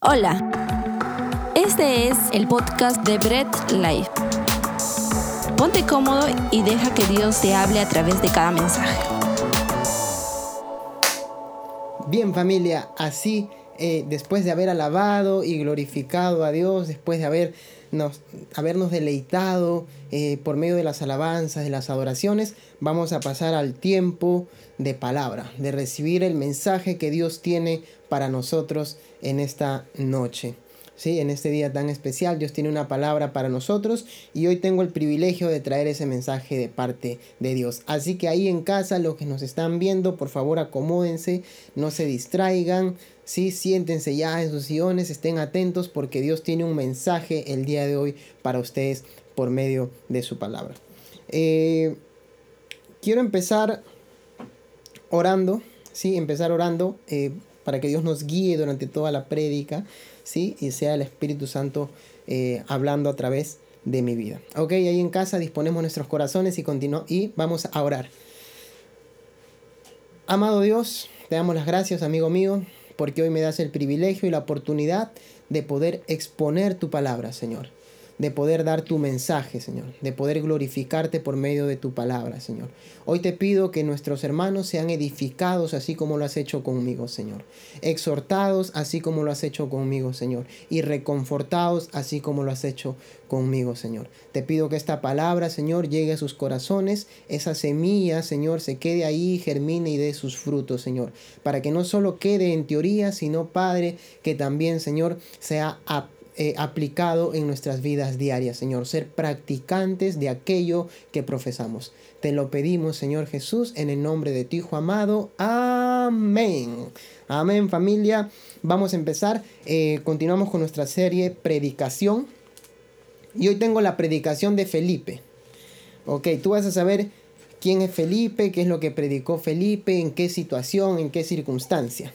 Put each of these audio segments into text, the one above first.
Hola, este es el podcast de Bread Life. Ponte cómodo y deja que Dios te hable a través de cada mensaje. Bien familia, así eh, después de haber alabado y glorificado a Dios, después de habernos, habernos deleitado eh, por medio de las alabanzas, de las adoraciones, vamos a pasar al tiempo de palabra, de recibir el mensaje que Dios tiene para nosotros en esta noche. ¿Sí? En este día tan especial, Dios tiene una palabra para nosotros y hoy tengo el privilegio de traer ese mensaje de parte de Dios. Así que ahí en casa, los que nos están viendo, por favor acomódense, no se distraigan, ¿sí? siéntense ya en sus sillones, estén atentos porque Dios tiene un mensaje el día de hoy para ustedes por medio de su palabra. Eh, quiero empezar orando, ¿sí? empezar orando. Eh, para que Dios nos guíe durante toda la prédica, ¿sí? Y sea el Espíritu Santo eh, hablando a través de mi vida. Ok, ahí en casa disponemos nuestros corazones y, y vamos a orar. Amado Dios, te damos las gracias, amigo mío, porque hoy me das el privilegio y la oportunidad de poder exponer tu palabra, Señor de poder dar tu mensaje, Señor, de poder glorificarte por medio de tu palabra, Señor. Hoy te pido que nuestros hermanos sean edificados así como lo has hecho conmigo, Señor. Exhortados así como lo has hecho conmigo, Señor. Y reconfortados así como lo has hecho conmigo, Señor. Te pido que esta palabra, Señor, llegue a sus corazones, esa semilla, Señor, se quede ahí, germine y dé sus frutos, Señor. Para que no solo quede en teoría, sino, Padre, que también, Señor, sea apto eh, aplicado en nuestras vidas diarias, Señor. Ser practicantes de aquello que profesamos. Te lo pedimos, Señor Jesús, en el nombre de tu Hijo amado. Amén. Amén, familia. Vamos a empezar. Eh, continuamos con nuestra serie Predicación. Y hoy tengo la predicación de Felipe. Ok, tú vas a saber quién es Felipe, qué es lo que predicó Felipe, en qué situación, en qué circunstancia.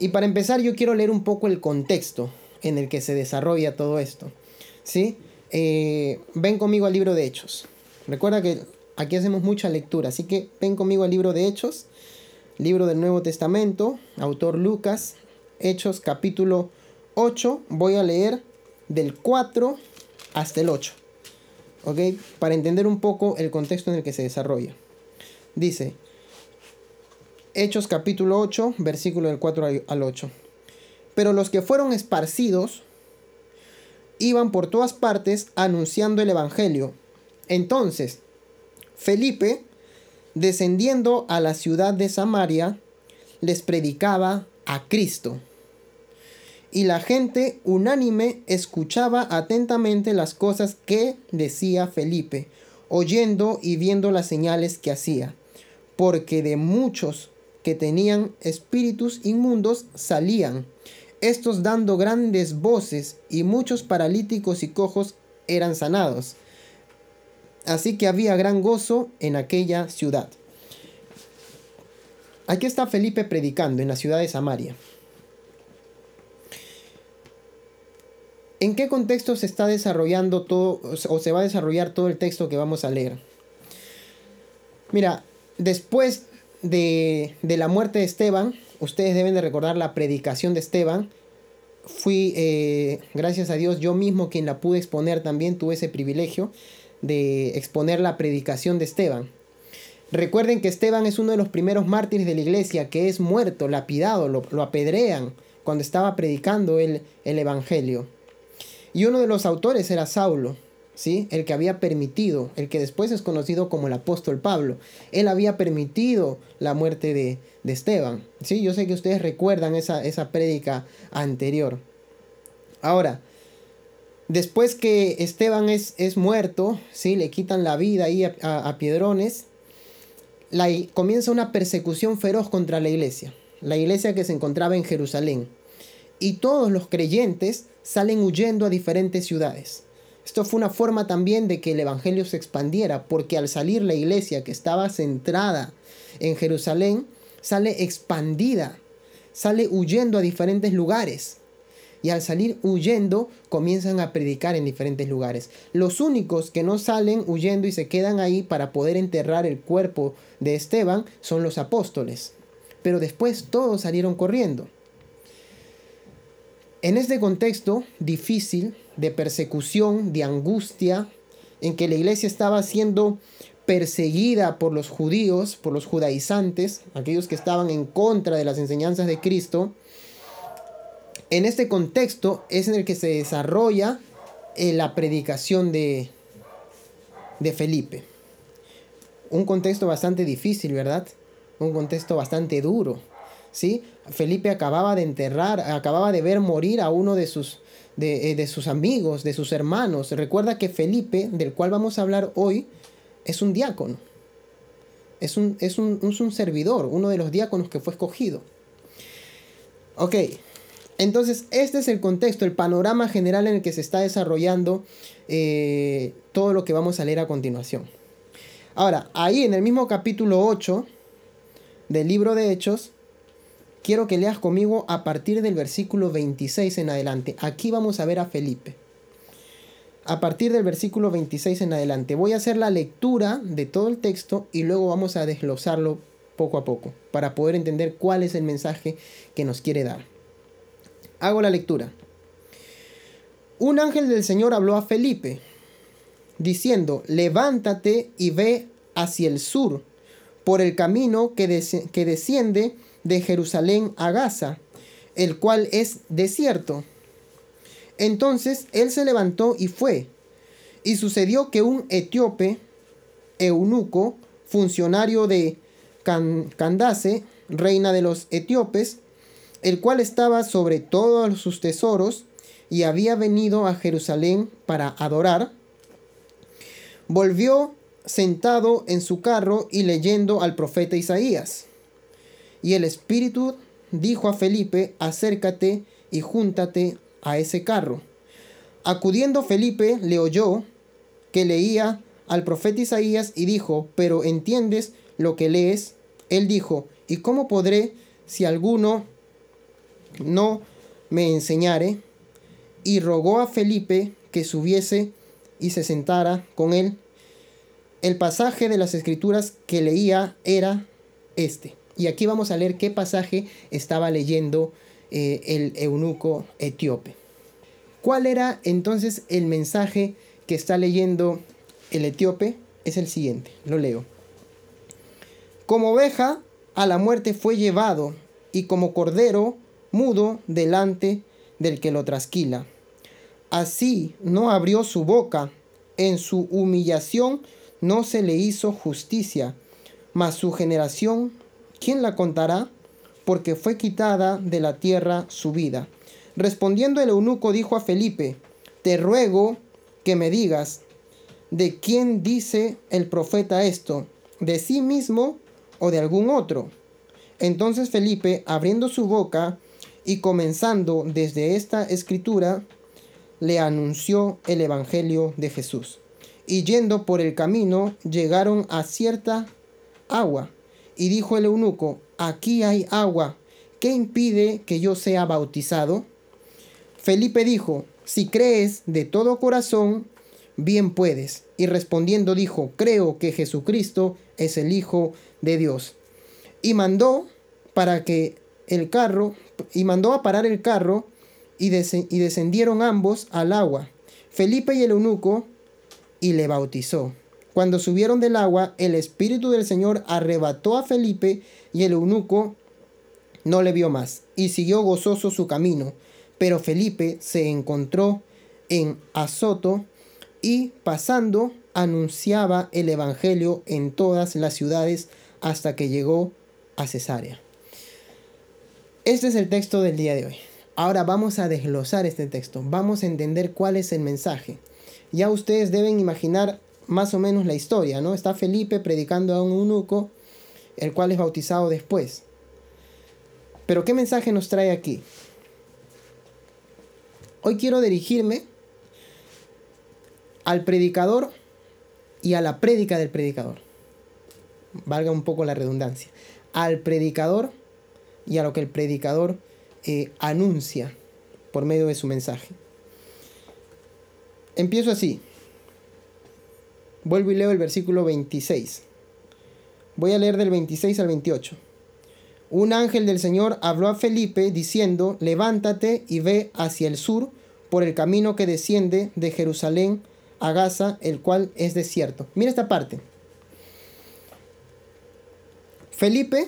Y para empezar yo quiero leer un poco el contexto en el que se desarrolla todo esto. ¿Sí? Eh, ven conmigo al libro de Hechos. Recuerda que aquí hacemos mucha lectura, así que ven conmigo al libro de Hechos, libro del Nuevo Testamento, autor Lucas, Hechos capítulo 8. Voy a leer del 4 hasta el 8. ¿Ok? Para entender un poco el contexto en el que se desarrolla. Dice, Hechos capítulo 8, versículo del 4 al 8. Pero los que fueron esparcidos iban por todas partes anunciando el Evangelio. Entonces, Felipe, descendiendo a la ciudad de Samaria, les predicaba a Cristo. Y la gente unánime escuchaba atentamente las cosas que decía Felipe, oyendo y viendo las señales que hacía, porque de muchos que tenían espíritus inmundos salían estos dando grandes voces y muchos paralíticos y cojos eran sanados. Así que había gran gozo en aquella ciudad. Aquí está Felipe predicando en la ciudad de Samaria. ¿En qué contexto se está desarrollando todo o se va a desarrollar todo el texto que vamos a leer? Mira, después de, de la muerte de Esteban, ustedes deben de recordar la predicación de Esteban. Fui, eh, gracias a Dios, yo mismo quien la pude exponer también, tuve ese privilegio de exponer la predicación de Esteban. Recuerden que Esteban es uno de los primeros mártires de la iglesia que es muerto, lapidado, lo, lo apedrean cuando estaba predicando el, el Evangelio. Y uno de los autores era Saulo. ¿Sí? El que había permitido, el que después es conocido como el apóstol Pablo, él había permitido la muerte de, Esteban, ¿sí? Yo sé que ustedes recuerdan esa, esa prédica anterior. Ahora, después que Esteban es, es muerto, ¿sí? Le quitan la vida ahí a, Piedrones, la, comienza una persecución feroz contra la iglesia, la iglesia que se encontraba en Jerusalén. Y todos los creyentes salen huyendo a diferentes ciudades. Esto fue una forma también de que el Evangelio se expandiera, porque al salir la iglesia que estaba centrada en Jerusalén, sale expandida, sale huyendo a diferentes lugares. Y al salir huyendo, comienzan a predicar en diferentes lugares. Los únicos que no salen huyendo y se quedan ahí para poder enterrar el cuerpo de Esteban son los apóstoles. Pero después todos salieron corriendo. En este contexto difícil de persecución, de angustia, en que la iglesia estaba siendo perseguida por los judíos, por los judaizantes, aquellos que estaban en contra de las enseñanzas de Cristo, en este contexto es en el que se desarrolla eh, la predicación de, de Felipe. Un contexto bastante difícil, ¿verdad? Un contexto bastante duro. ¿sí? Felipe acababa de enterrar, acababa de ver morir a uno de sus, de, eh, de sus amigos, de sus hermanos. Recuerda que Felipe, del cual vamos a hablar hoy, es un diácono. Es un, es un, es un servidor, uno de los diáconos que fue escogido. Ok, entonces, este es el contexto, el panorama general en el que se está desarrollando eh, todo lo que vamos a leer a continuación. Ahora, ahí en el mismo capítulo 8 del libro de Hechos, quiero que leas conmigo a partir del versículo 26 en adelante. Aquí vamos a ver a Felipe. A partir del versículo 26 en adelante. Voy a hacer la lectura de todo el texto y luego vamos a desglosarlo poco a poco para poder entender cuál es el mensaje que nos quiere dar. Hago la lectura. Un ángel del Señor habló a Felipe, diciendo, levántate y ve hacia el sur, por el camino que, que desciende de Jerusalén a Gaza, el cual es desierto. Entonces él se levantó y fue. Y sucedió que un etíope, eunuco, funcionario de Candace, reina de los etíopes, el cual estaba sobre todos sus tesoros y había venido a Jerusalén para adorar, volvió sentado en su carro y leyendo al profeta Isaías. Y el Espíritu dijo a Felipe, acércate y júntate a ese carro. Acudiendo Felipe le oyó que leía al profeta Isaías y dijo, pero ¿entiendes lo que lees? Él dijo, ¿y cómo podré si alguno no me enseñare, y rogó a Felipe que subiese y se sentara con él. El pasaje de las escrituras que leía era este. Y aquí vamos a leer qué pasaje estaba leyendo eh, el eunuco etíope. ¿Cuál era entonces el mensaje que está leyendo el etíope? Es el siguiente, lo leo. Como oveja a la muerte fue llevado, y como cordero mudo delante del que lo trasquila. Así no abrió su boca, en su humillación no se le hizo justicia, mas su generación, ¿quién la contará? Porque fue quitada de la tierra su vida. Respondiendo el eunuco dijo a Felipe, te ruego que me digas, ¿de quién dice el profeta esto? ¿De sí mismo o de algún otro? Entonces Felipe, abriendo su boca, y comenzando desde esta escritura, le anunció el Evangelio de Jesús. Y yendo por el camino, llegaron a cierta agua. Y dijo el eunuco, aquí hay agua, ¿qué impide que yo sea bautizado? Felipe dijo, si crees de todo corazón, bien puedes. Y respondiendo dijo, creo que Jesucristo es el Hijo de Dios. Y mandó para que el carro y mandó a parar el carro y, y descendieron ambos al agua, Felipe y el eunuco, y le bautizó. Cuando subieron del agua, el Espíritu del Señor arrebató a Felipe y el eunuco no le vio más y siguió gozoso su camino. Pero Felipe se encontró en Azoto y pasando anunciaba el Evangelio en todas las ciudades hasta que llegó a Cesarea. Este es el texto del día de hoy. Ahora vamos a desglosar este texto, vamos a entender cuál es el mensaje. Ya ustedes deben imaginar más o menos la historia, ¿no? Está Felipe predicando a un eunuco, el cual es bautizado después. Pero ¿qué mensaje nos trae aquí? Hoy quiero dirigirme al predicador y a la prédica del predicador. Valga un poco la redundancia. Al predicador y a lo que el predicador eh, anuncia por medio de su mensaje. Empiezo así. Vuelvo y leo el versículo 26. Voy a leer del 26 al 28. un ángel del Señor habló a Felipe diciendo, levántate y ve hacia el sur por el camino que desciende de Jerusalén a Gaza, el cual es desierto. Mira esta parte. Felipe,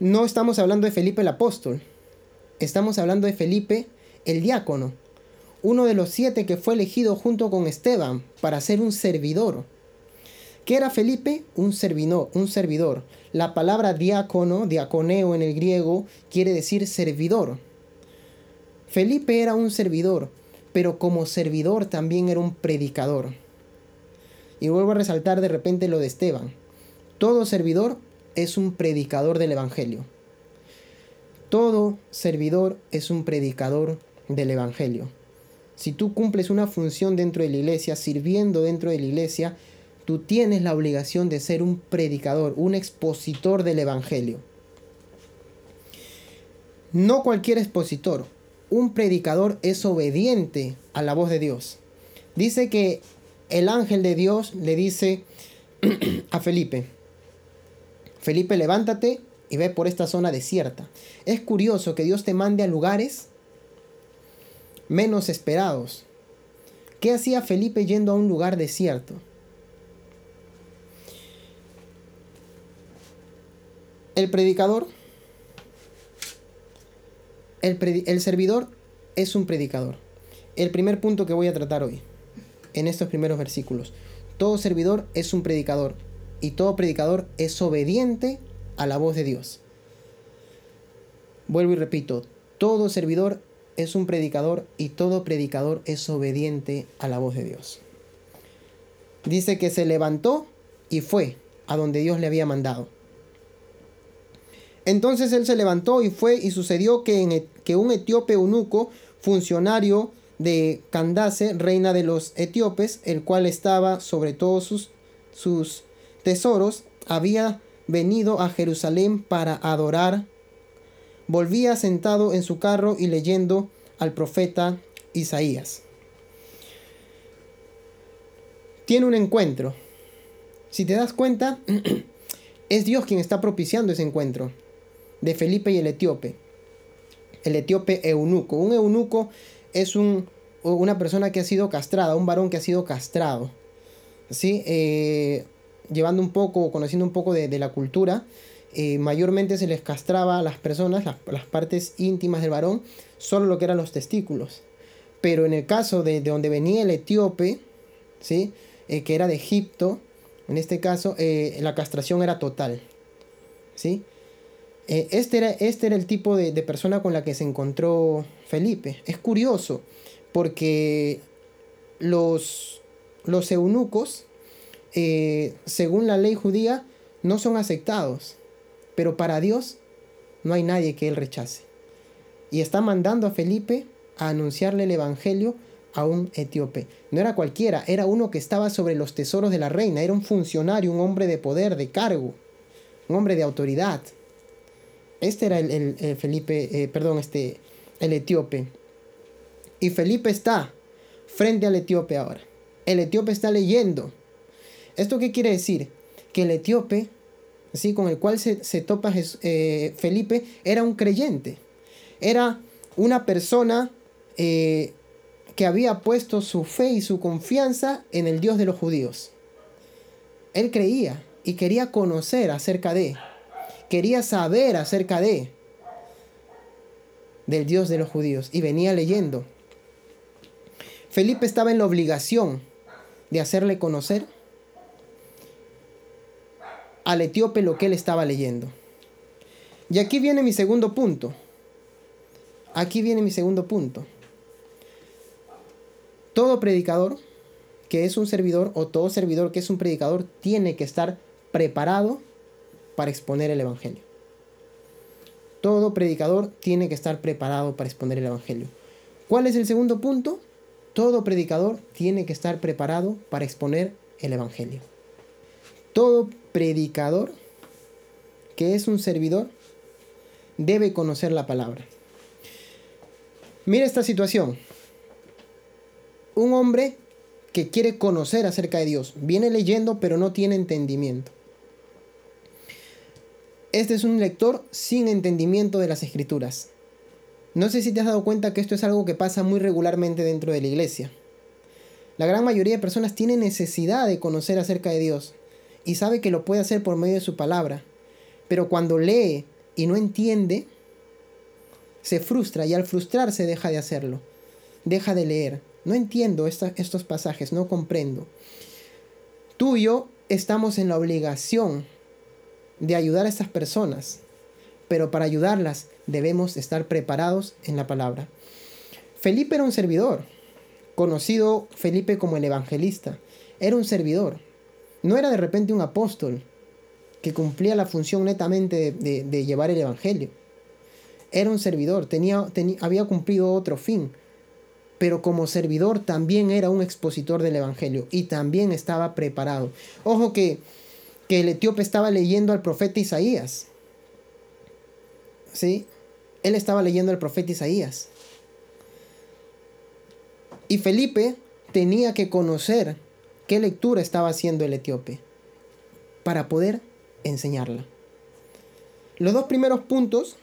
no estamos hablando de Felipe el apóstol, estamos hablando de Felipe el diácono, uno de los siete que fue elegido junto con Esteban para ser un servidor. ¿Qué era Felipe? Un servidor, un servidor. La palabra diácono, diaconeo en el griego, quiere decir servidor. Felipe era un servidor, pero como servidor también era un predicador. Y vuelvo a resaltar de repente lo de Esteban. Todo servidor es un predicador del Evangelio. Todo servidor es un predicador del Evangelio. Si tú cumples una función dentro de la iglesia, sirviendo dentro de la iglesia, tú tienes la obligación de ser un predicador, un expositor del Evangelio. No cualquier expositor, un predicador es obediente a la voz de Dios. Dice que el ángel de Dios le dice a Felipe, Felipe, levántate y ve por esta zona desierta. Es curioso que Dios te mande a lugares menos esperados. ¿Qué hacía Felipe yendo a un lugar desierto? El predicador, el, servidor es un predicador. El primer punto que voy a tratar hoy, en estos primeros versículos. Todo servidor es un predicador y todo predicador es obediente a la voz de Dios. Vuelvo y repito, todo servidor es un predicador y todo predicador es obediente a la voz de Dios. Dice que se levantó y fue a donde Dios le había mandado. Entonces él se levantó y fue y sucedió que, que un etíope eunuco, funcionario de Candace, reina de los etíopes, el cual estaba sobre todos sus, sus tesoros, había venido a Jerusalén para adorar. Volvía sentado en su carro y leyendo al profeta Isaías. Tiene un encuentro. Si te das cuenta, es Dios quien está propiciando ese encuentro de Felipe y el etíope. El etíope eunuco. Un eunuco es un, una persona que ha sido castrada, un varón que ha sido castrado. ¿sí? Eh, llevando un poco, conociendo un poco de, la cultura, eh, mayormente se les castraba a las personas, las, partes íntimas del varón, solo lo que eran los testículos. Pero en el caso de, donde venía el etíope, ¿sí? Eh, que era de Egipto, en este caso, la castración era total. ¿sí? Eh, este, era, este era el tipo de, persona con la que se encontró Felipe. Es curioso porque los, los eunucos, eh, según la ley judía, no son aceptados. Pero para Dios no hay nadie que él rechace. Y está mandando a Felipe a anunciarle el Evangelio a un etíope. No era cualquiera, era uno que estaba sobre los tesoros de la reina, era un funcionario, un hombre de poder, de cargo, un hombre de autoridad. Este era el, Felipe, eh, perdón, este, el etíope. Y Felipe está frente al etíope ahora. El etíope está leyendo. ¿Esto qué quiere decir? Que el etíope, así con el cual se, topa eh, Felipe, era un creyente. Era una persona eh, que había puesto su fe y su confianza en el Dios de los judíos. Él creía y quería conocer acerca de quería saber acerca de del Dios de los judíos y venía leyendo. Felipe estaba en la obligación de hacerle conocer al etíope lo que él estaba leyendo. Y aquí viene mi segundo punto. Aquí viene mi segundo punto. Todo predicador que es un servidor o todo servidor que es un predicador tiene que estar preparado para exponer el Evangelio. Todo predicador tiene que estar preparado para exponer el Evangelio. ¿Cuál es el segundo punto? Todo predicador tiene que estar preparado para exponer el Evangelio. Todo predicador que es un servidor debe conocer la palabra. Mira esta situación. Un hombre que quiere conocer acerca de Dios viene leyendo pero no tiene entendimiento. Este es un lector sin entendimiento de las escrituras. No sé si te has dado cuenta que esto es algo que pasa muy regularmente dentro de la iglesia. La gran mayoría de personas tiene necesidad de conocer acerca de Dios y sabe que lo puede hacer por medio de su palabra. Pero cuando lee y no entiende, se frustra y al frustrarse deja de hacerlo, deja de leer. No entiendo estos pasajes, no comprendo. Tú y yo estamos en la obligación de ayudar a estas personas, pero para ayudarlas debemos estar preparados en la palabra. Felipe era un servidor, conocido Felipe como el evangelista. Era un servidor, no era de repente un apóstol que cumplía la función netamente de, llevar el evangelio. Era un servidor, tenía, había cumplido otro fin, pero como servidor también era un expositor del evangelio y también estaba preparado. Ojo que que el etíope estaba leyendo al profeta Isaías. ¿Sí? Él estaba leyendo al profeta Isaías. Y Felipe tenía que conocer qué lectura estaba haciendo el etíope para poder enseñarla. Los dos primeros puntos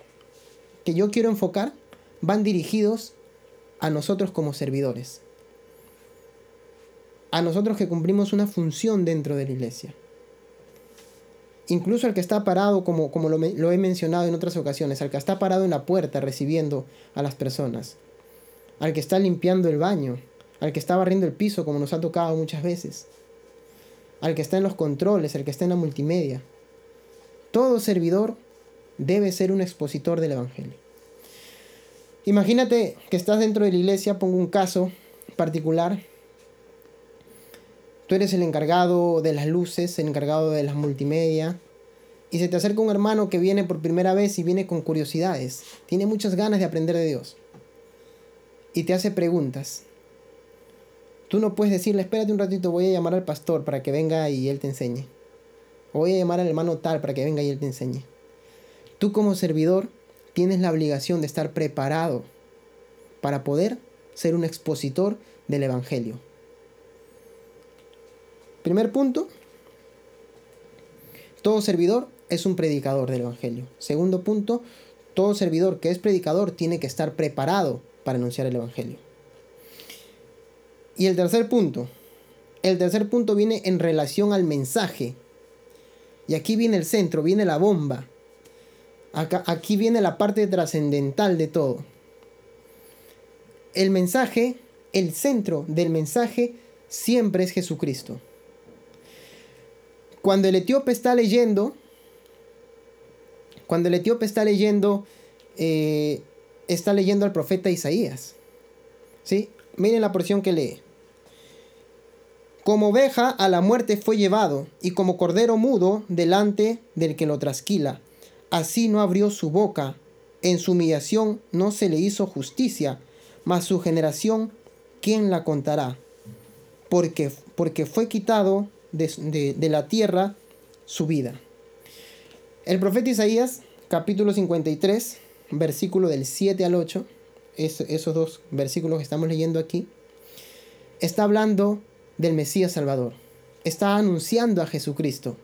que yo quiero enfocar van dirigidos a nosotros como servidores. A nosotros que cumplimos una función dentro de la iglesia incluso al que está parado, como, como lo, he mencionado en otras ocasiones, al que está parado en la puerta recibiendo a las personas, al que está limpiando el baño, al que está barriendo el piso, como nos ha tocado muchas veces, al que está en los controles, al que está en la multimedia. Todo servidor debe ser un expositor del Evangelio. Imagínate que estás dentro de la iglesia, pongo un caso particular, Tú eres el encargado de las luces, el encargado de las multimedia. Y se te acerca un hermano que viene por primera vez y viene con curiosidades. Tiene muchas ganas de aprender de Dios. Y te hace preguntas. Tú no puedes decirle, espérate un ratito, voy a llamar al pastor para que venga y él te enseñe. O voy a llamar al hermano tal para que venga y él te enseñe. Tú como servidor tienes la obligación de estar preparado para poder ser un expositor del Evangelio. Primer punto, todo servidor es un predicador del Evangelio. Segundo punto, todo servidor que es predicador tiene que estar preparado para anunciar el Evangelio. Y el tercer punto, el tercer punto viene en relación al mensaje. Y aquí viene el centro, viene la bomba. aquí viene la parte trascendental de todo. El mensaje, el centro del mensaje siempre es Jesucristo cuando el etíope está leyendo, cuando el etíope está leyendo, eh, está leyendo al profeta Isaías. ¿Sí? Miren la porción que lee. Como oveja a la muerte fue llevado, y como cordero mudo delante del que lo trasquila. Así no abrió su boca, en su humillación no se le hizo justicia, mas su generación, ¿quién la contará? Porque, porque fue quitado de, la tierra su vida. El profeta Isaías, capítulo 53, versículo del 7 al 8, esos dos versículos que estamos leyendo aquí, está hablando del Mesías Salvador. Está anunciando a Jesucristo.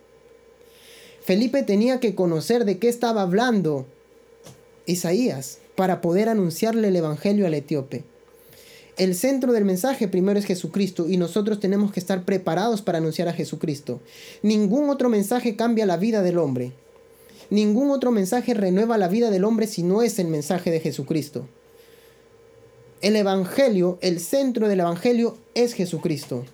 Felipe tenía que conocer de qué estaba hablando Isaías para poder anunciarle el Evangelio al etíope. El centro del mensaje primero es Jesucristo y nosotros tenemos que estar preparados para anunciar a Jesucristo. Ningún otro mensaje cambia la vida del hombre. Ningún otro mensaje renueva la vida del hombre si no es el mensaje de Jesucristo. El Evangelio, el centro del Evangelio es Jesucristo.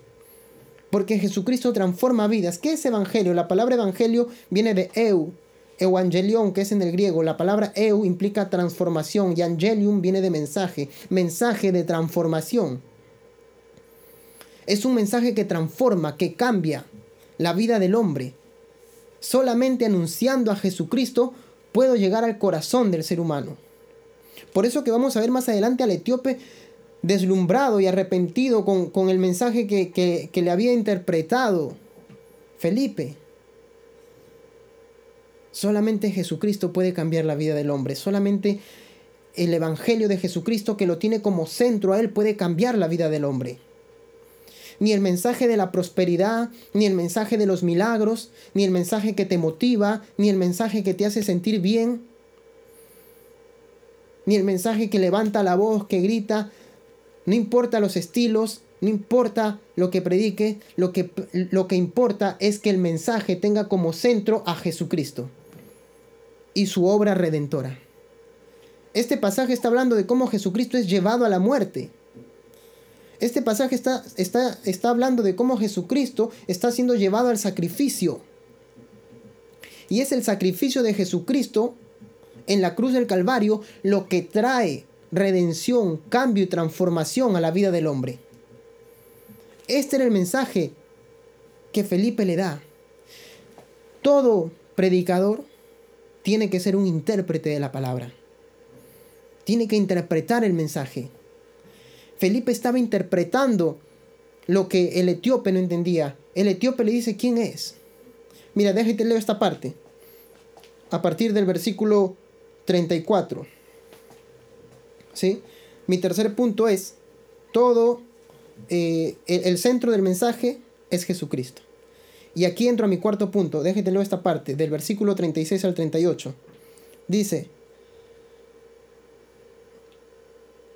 Porque Jesucristo transforma vidas. ¿Qué es Evangelio? La palabra Evangelio viene de eu, Evangelion, que es en el griego, la palabra eu implica transformación y angelium viene de mensaje, mensaje de transformación. Es un mensaje que transforma, que cambia la vida del hombre. Solamente anunciando a Jesucristo puedo llegar al corazón del ser humano. Por eso que vamos a ver más adelante al etíope deslumbrado y arrepentido con, el mensaje que, que le había interpretado Felipe. Solamente Jesucristo puede cambiar la vida del hombre. Solamente el Evangelio de Jesucristo que lo tiene como centro a Él puede cambiar la vida del hombre. ni el mensaje de la prosperidad, ni el mensaje de los milagros, ni el mensaje que te motiva, ni el mensaje que te hace sentir bien, ni el mensaje que levanta la voz, que grita. No importa los estilos, no importa lo que predique, lo que, lo que importa es que el mensaje tenga como centro a Jesucristo y su obra redentora. Este pasaje está hablando de cómo Jesucristo es llevado a la muerte. Este pasaje está, está, está hablando de cómo Jesucristo está siendo llevado al sacrificio. Y es el sacrificio de Jesucristo en la cruz del Calvario lo que trae redención, cambio y transformación a la vida del hombre. Este era el mensaje que Felipe le da. Todo predicador tiene que ser un intérprete de la palabra. Tiene que interpretar el mensaje. Felipe estaba interpretando lo que el etíope no entendía. El etíope le dice, ¿quién es? Mira, déjate leer esta parte. A partir del versículo 34. ¿Sí? Mi tercer punto es, todo, eh, el, centro del mensaje es Jesucristo. Y aquí entro a mi cuarto punto, leer esta parte, del versículo 36 al 38. Dice,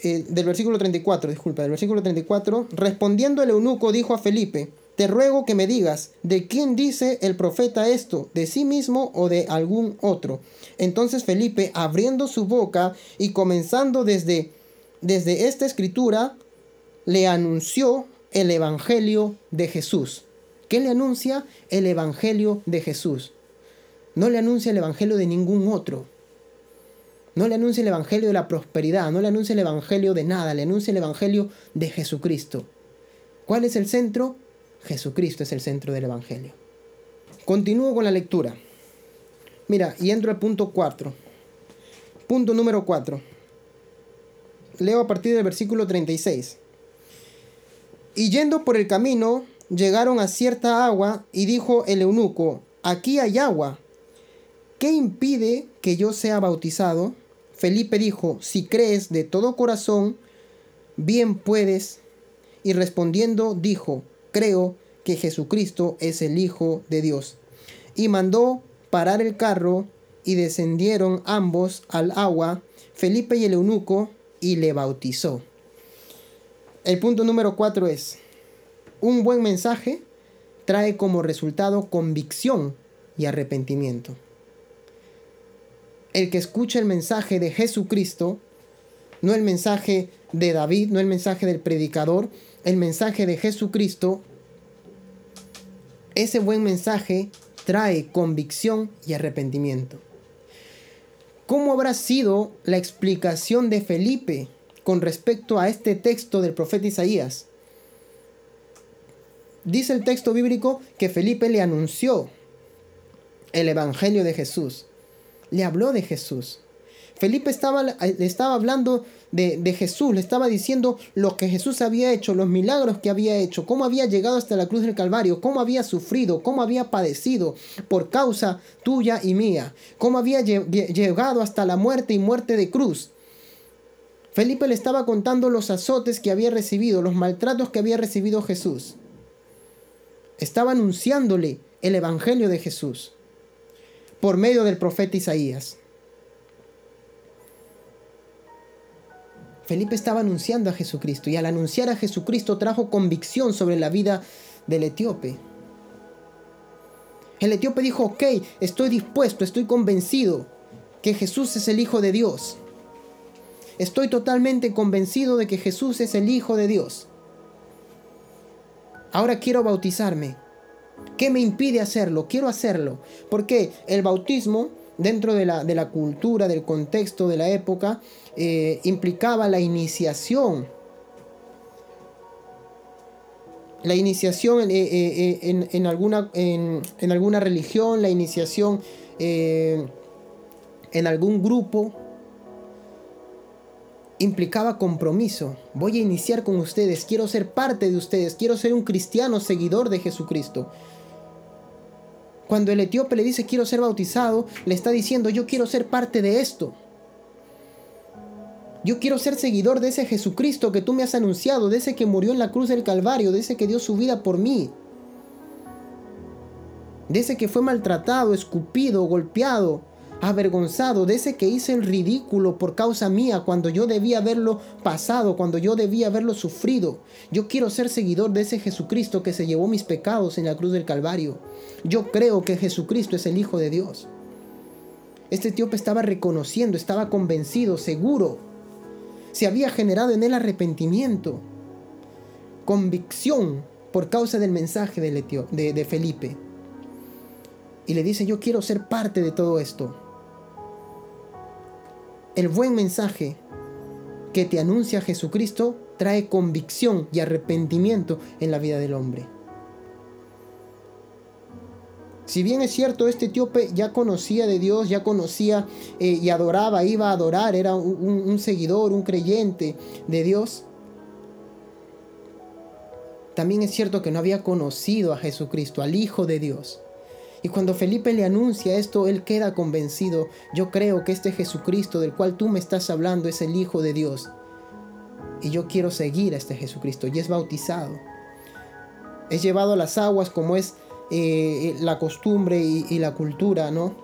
eh, del versículo 34, disculpa, del versículo 34, respondiendo el eunuco dijo a Felipe, te ruego que me digas, ¿de quién dice el profeta esto? ¿De sí mismo o de algún otro? Entonces Felipe, abriendo su boca y comenzando desde, desde esta escritura, le anunció el Evangelio de Jesús. ¿Qué le anuncia? El Evangelio de Jesús. No le anuncia el Evangelio de ningún otro. No le anuncia el Evangelio de la prosperidad, no le anuncia el Evangelio de nada, le anuncia el Evangelio de Jesucristo. ¿Cuál es el centro? Jesucristo es el centro del Evangelio. Continúo con la lectura. Mira, y entro al punto 4. Punto número 4. Leo a partir del versículo 36. Y yendo por el camino, llegaron a cierta agua y dijo el eunuco, aquí hay agua. ¿Qué impide que yo sea bautizado? Felipe dijo, si crees de todo corazón, bien puedes. Y respondiendo dijo, creo que Jesucristo es el Hijo de Dios. Y mandó parar el carro y descendieron ambos al agua, Felipe y el eunuco, y le bautizó. El punto número cuatro es, un buen mensaje trae como resultado convicción y arrepentimiento. El que escucha el mensaje de Jesucristo, no el mensaje de David, no el mensaje del predicador, el mensaje de Jesucristo, ese buen mensaje trae convicción y arrepentimiento. ¿Cómo habrá sido la explicación de Felipe con respecto a este texto del profeta Isaías? Dice el texto bíblico que Felipe le anunció el Evangelio de Jesús, le habló de Jesús. Felipe estaba, estaba hablando de, Jesús, le estaba diciendo lo que Jesús había hecho, los milagros que había hecho, cómo había llegado hasta la cruz del Calvario, cómo había sufrido, cómo había padecido por causa tuya y mía, cómo había llegado hasta la muerte y muerte de cruz. Felipe le estaba contando los azotes que había recibido, los maltratos que había recibido Jesús. Estaba anunciándole el Evangelio de Jesús por medio del profeta Isaías. Felipe estaba anunciando a Jesucristo y al anunciar a Jesucristo trajo convicción sobre la vida del etíope. El etíope dijo, ok, estoy dispuesto, estoy convencido que Jesús es el Hijo de Dios. Estoy totalmente convencido de que Jesús es el Hijo de Dios. Ahora quiero bautizarme. ¿Qué me impide hacerlo? Quiero hacerlo. Porque el bautismo dentro de la, de la cultura, del contexto de la época, eh, implicaba la iniciación. La iniciación eh, eh, en, alguna, en, alguna religión, la iniciación en algún grupo, implicaba compromiso. Voy a iniciar con ustedes, quiero ser parte de ustedes, quiero ser un cristiano seguidor de Jesucristo. Cuando el etíope le dice quiero ser bautizado, le está diciendo yo quiero ser parte de esto. Yo quiero ser seguidor de ese Jesucristo que tú me has anunciado, de ese que murió en la cruz del Calvario, de ese que dio su vida por mí. De ese que fue maltratado, escupido, golpeado, avergonzado, de ese que hice el ridículo por causa mía cuando yo debía haberlo pasado, cuando yo debía haberlo sufrido. Yo quiero ser seguidor de ese Jesucristo que se llevó mis pecados en la cruz del Calvario. Yo creo que Jesucristo es el Hijo de Dios. Este etíope estaba reconociendo, estaba convencido, seguro. Se había generado en él arrepentimiento, convicción por causa del mensaje de Felipe. Y le dice, yo quiero ser parte de todo esto. El buen mensaje que te anuncia Jesucristo trae convicción y arrepentimiento en la vida del hombre. Si bien es cierto, este etíope ya conocía de Dios, ya conocía eh, y adoraba, iba a adorar, era un seguidor, un creyente de Dios, también es cierto que no había conocido a Jesucristo, al Hijo de Dios. Y cuando Felipe le anuncia esto, él queda convencido. Yo creo que este Jesucristo del cual tú me estás hablando es el Hijo de Dios. Y yo quiero seguir a este Jesucristo. Y es bautizado. Es llevado a las aguas como es eh, la costumbre y, la cultura, ¿no?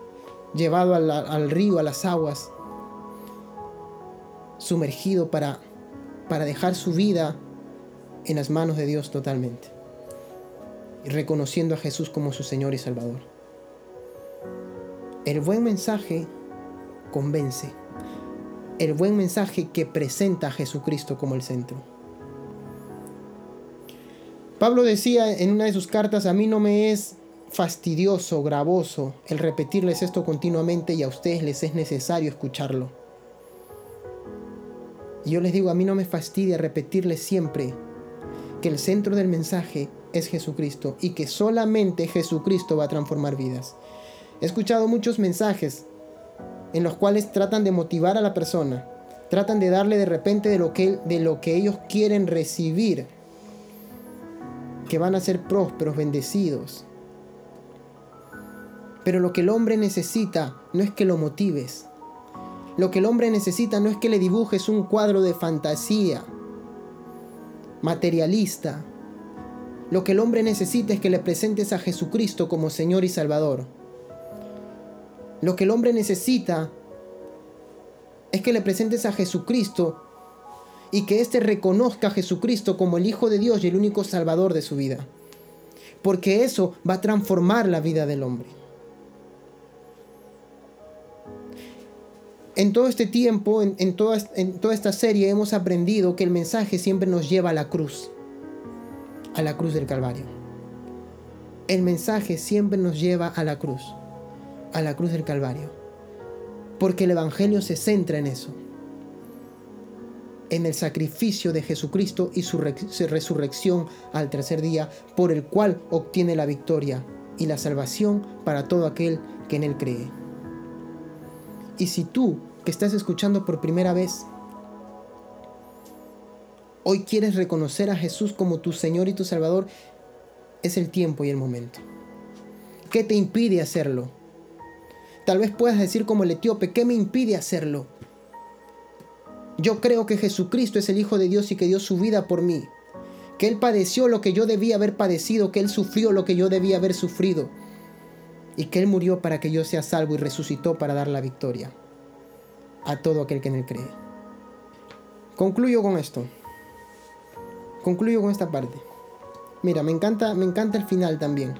Llevado al, río, a las aguas. Sumergido para, para dejar su vida en las manos de Dios totalmente. Y reconociendo a Jesús como su Señor y Salvador. El buen mensaje convence. El buen mensaje que presenta a Jesucristo como el centro. Pablo decía en una de sus cartas, a mí no me es fastidioso, gravoso el repetirles esto continuamente y a ustedes les es necesario escucharlo. Y yo les digo, a mí no me fastidia repetirles siempre que el centro del mensaje es Jesucristo y que solamente Jesucristo va a transformar vidas. He escuchado muchos mensajes en los cuales tratan de motivar a la persona, tratan de darle de repente de lo que, ellos quieren recibir, que van a ser prósperos, bendecidos. Pero lo que el hombre necesita no es que lo motives. Lo que el hombre necesita no es que le dibujes un cuadro de fantasía, materialista. Lo que el hombre necesita es que le presentes a Jesucristo como Señor y Salvador. Lo que el hombre necesita es que le presentes a Jesucristo y que éste reconozca a Jesucristo como el Hijo de Dios y el único Salvador de su vida. Porque eso va a transformar la vida del hombre. En todo este tiempo, en, toda, en toda esta serie, hemos aprendido que el mensaje siempre nos lleva a la cruz, a la cruz del Calvario. El mensaje siempre nos lleva a la cruz a la cruz del Calvario. Porque el Evangelio se centra en eso. En el sacrificio de Jesucristo y su resurrección al tercer día, por el cual obtiene la victoria y la salvación para todo aquel que en él cree. Y si tú, que estás escuchando por primera vez, hoy quieres reconocer a Jesús como tu Señor y tu Salvador, es el tiempo y el momento. ¿Qué te impide hacerlo? Tal vez puedas decir como el etíope, ¿qué me impide hacerlo? Yo creo que Jesucristo es el Hijo de Dios y que dio su vida por mí. Que Él padeció lo que yo debía haber padecido, que Él sufrió lo que yo debía haber sufrido. Y que Él murió para que yo sea salvo y resucitó para dar la victoria a todo aquel que en Él cree. Concluyo con esto. Concluyo con esta parte. Mira, me encanta, me encanta el final también.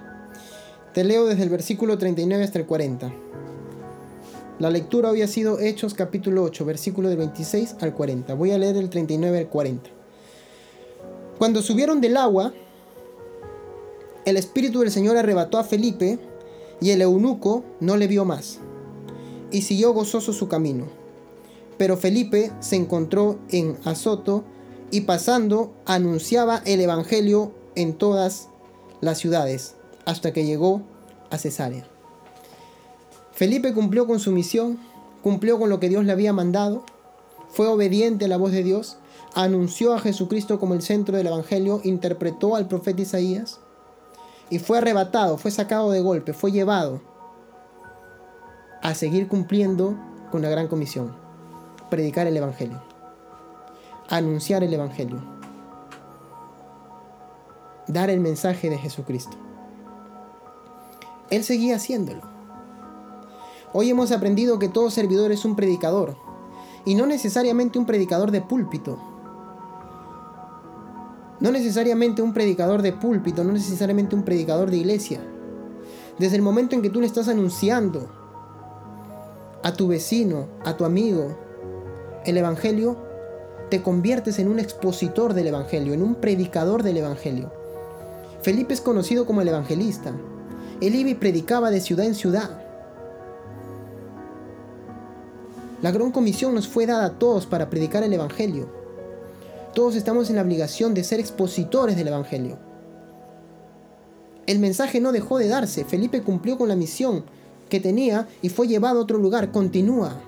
Te leo desde el versículo 39 hasta el 40. La lectura había sido Hechos capítulo 8, versículo del 26 al 40. Voy a leer el 39 al 40. Cuando subieron del agua, el Espíritu del Señor arrebató a Felipe y el eunuco no le vio más y siguió gozoso su camino. Pero Felipe se encontró en Azoto y pasando anunciaba el Evangelio en todas las ciudades hasta que llegó a Cesarea. Felipe cumplió con su misión, cumplió con lo que Dios le había mandado, fue obediente a la voz de Dios, anunció a Jesucristo como el centro del Evangelio, interpretó al profeta Isaías y fue arrebatado, fue sacado de golpe, fue llevado a seguir cumpliendo con la gran comisión, predicar el Evangelio. anunciar el Evangelio, dar el mensaje de Jesucristo. Él seguía haciéndolo. Hoy hemos aprendido que todo servidor es un predicador, y no necesariamente un predicador de púlpito. No necesariamente un predicador de púlpito, no necesariamente un predicador de iglesia. Desde el momento en que tú le estás anunciando a tu vecino, a tu amigo, el Evangelio, te conviertes en un expositor del Evangelio, en un predicador del Evangelio. Felipe es conocido como el evangelista. Él iba y predicaba de ciudad en ciudad. La gran comisión nos fue dada a todos para predicar el Evangelio. Todos estamos en la obligación de ser expositores del Evangelio. El mensaje no dejó de darse. Felipe cumplió con la misión que tenía y fue llevado a otro lugar. Continúa.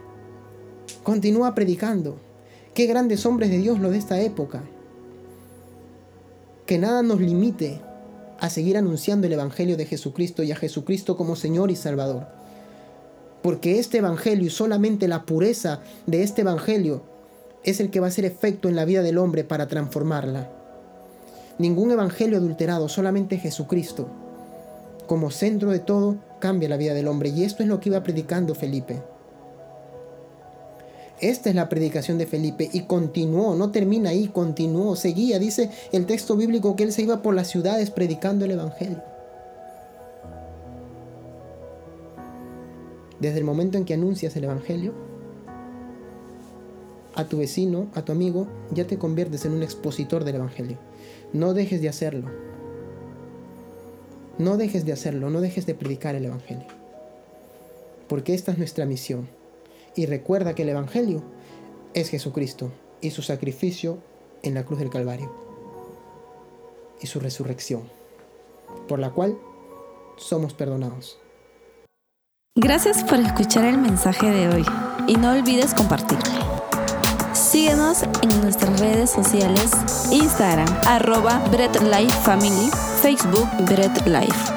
Continúa predicando. Qué grandes hombres de Dios lo de esta época. Que nada nos limite a seguir anunciando el Evangelio de Jesucristo y a Jesucristo como Señor y Salvador porque este Evangelio y solamente la pureza de este Evangelio es el que va a hacer efecto en la vida del hombre para transformarla. Ningún Evangelio adulterado, solamente Jesucristo. Como centro de todo, cambia la vida del hombre. Y esto es lo que iba predicando Felipe. Esta es la predicación de Felipe y continuó, no termina ahí, continuó, seguía, dice el texto bíblico que él se iba por las ciudades predicando el Evangelio. Desde el momento en que anuncias el Evangelio, a tu vecino, a tu amigo, ya te conviertes en un expositor del Evangelio. No dejes de hacerlo. No dejes de hacerlo, no dejes de predicar el Evangelio. Porque esta es nuestra misión. Y recuerda que el Evangelio es Jesucristo y su sacrificio en la cruz del Calvario. Y su resurrección, por la cual somos perdonados. Gracias por escuchar el mensaje de hoy y no olvides compartirlo. Síguenos en nuestras redes sociales, Instagram, arroba Bread Life Family, Facebook Bread Life.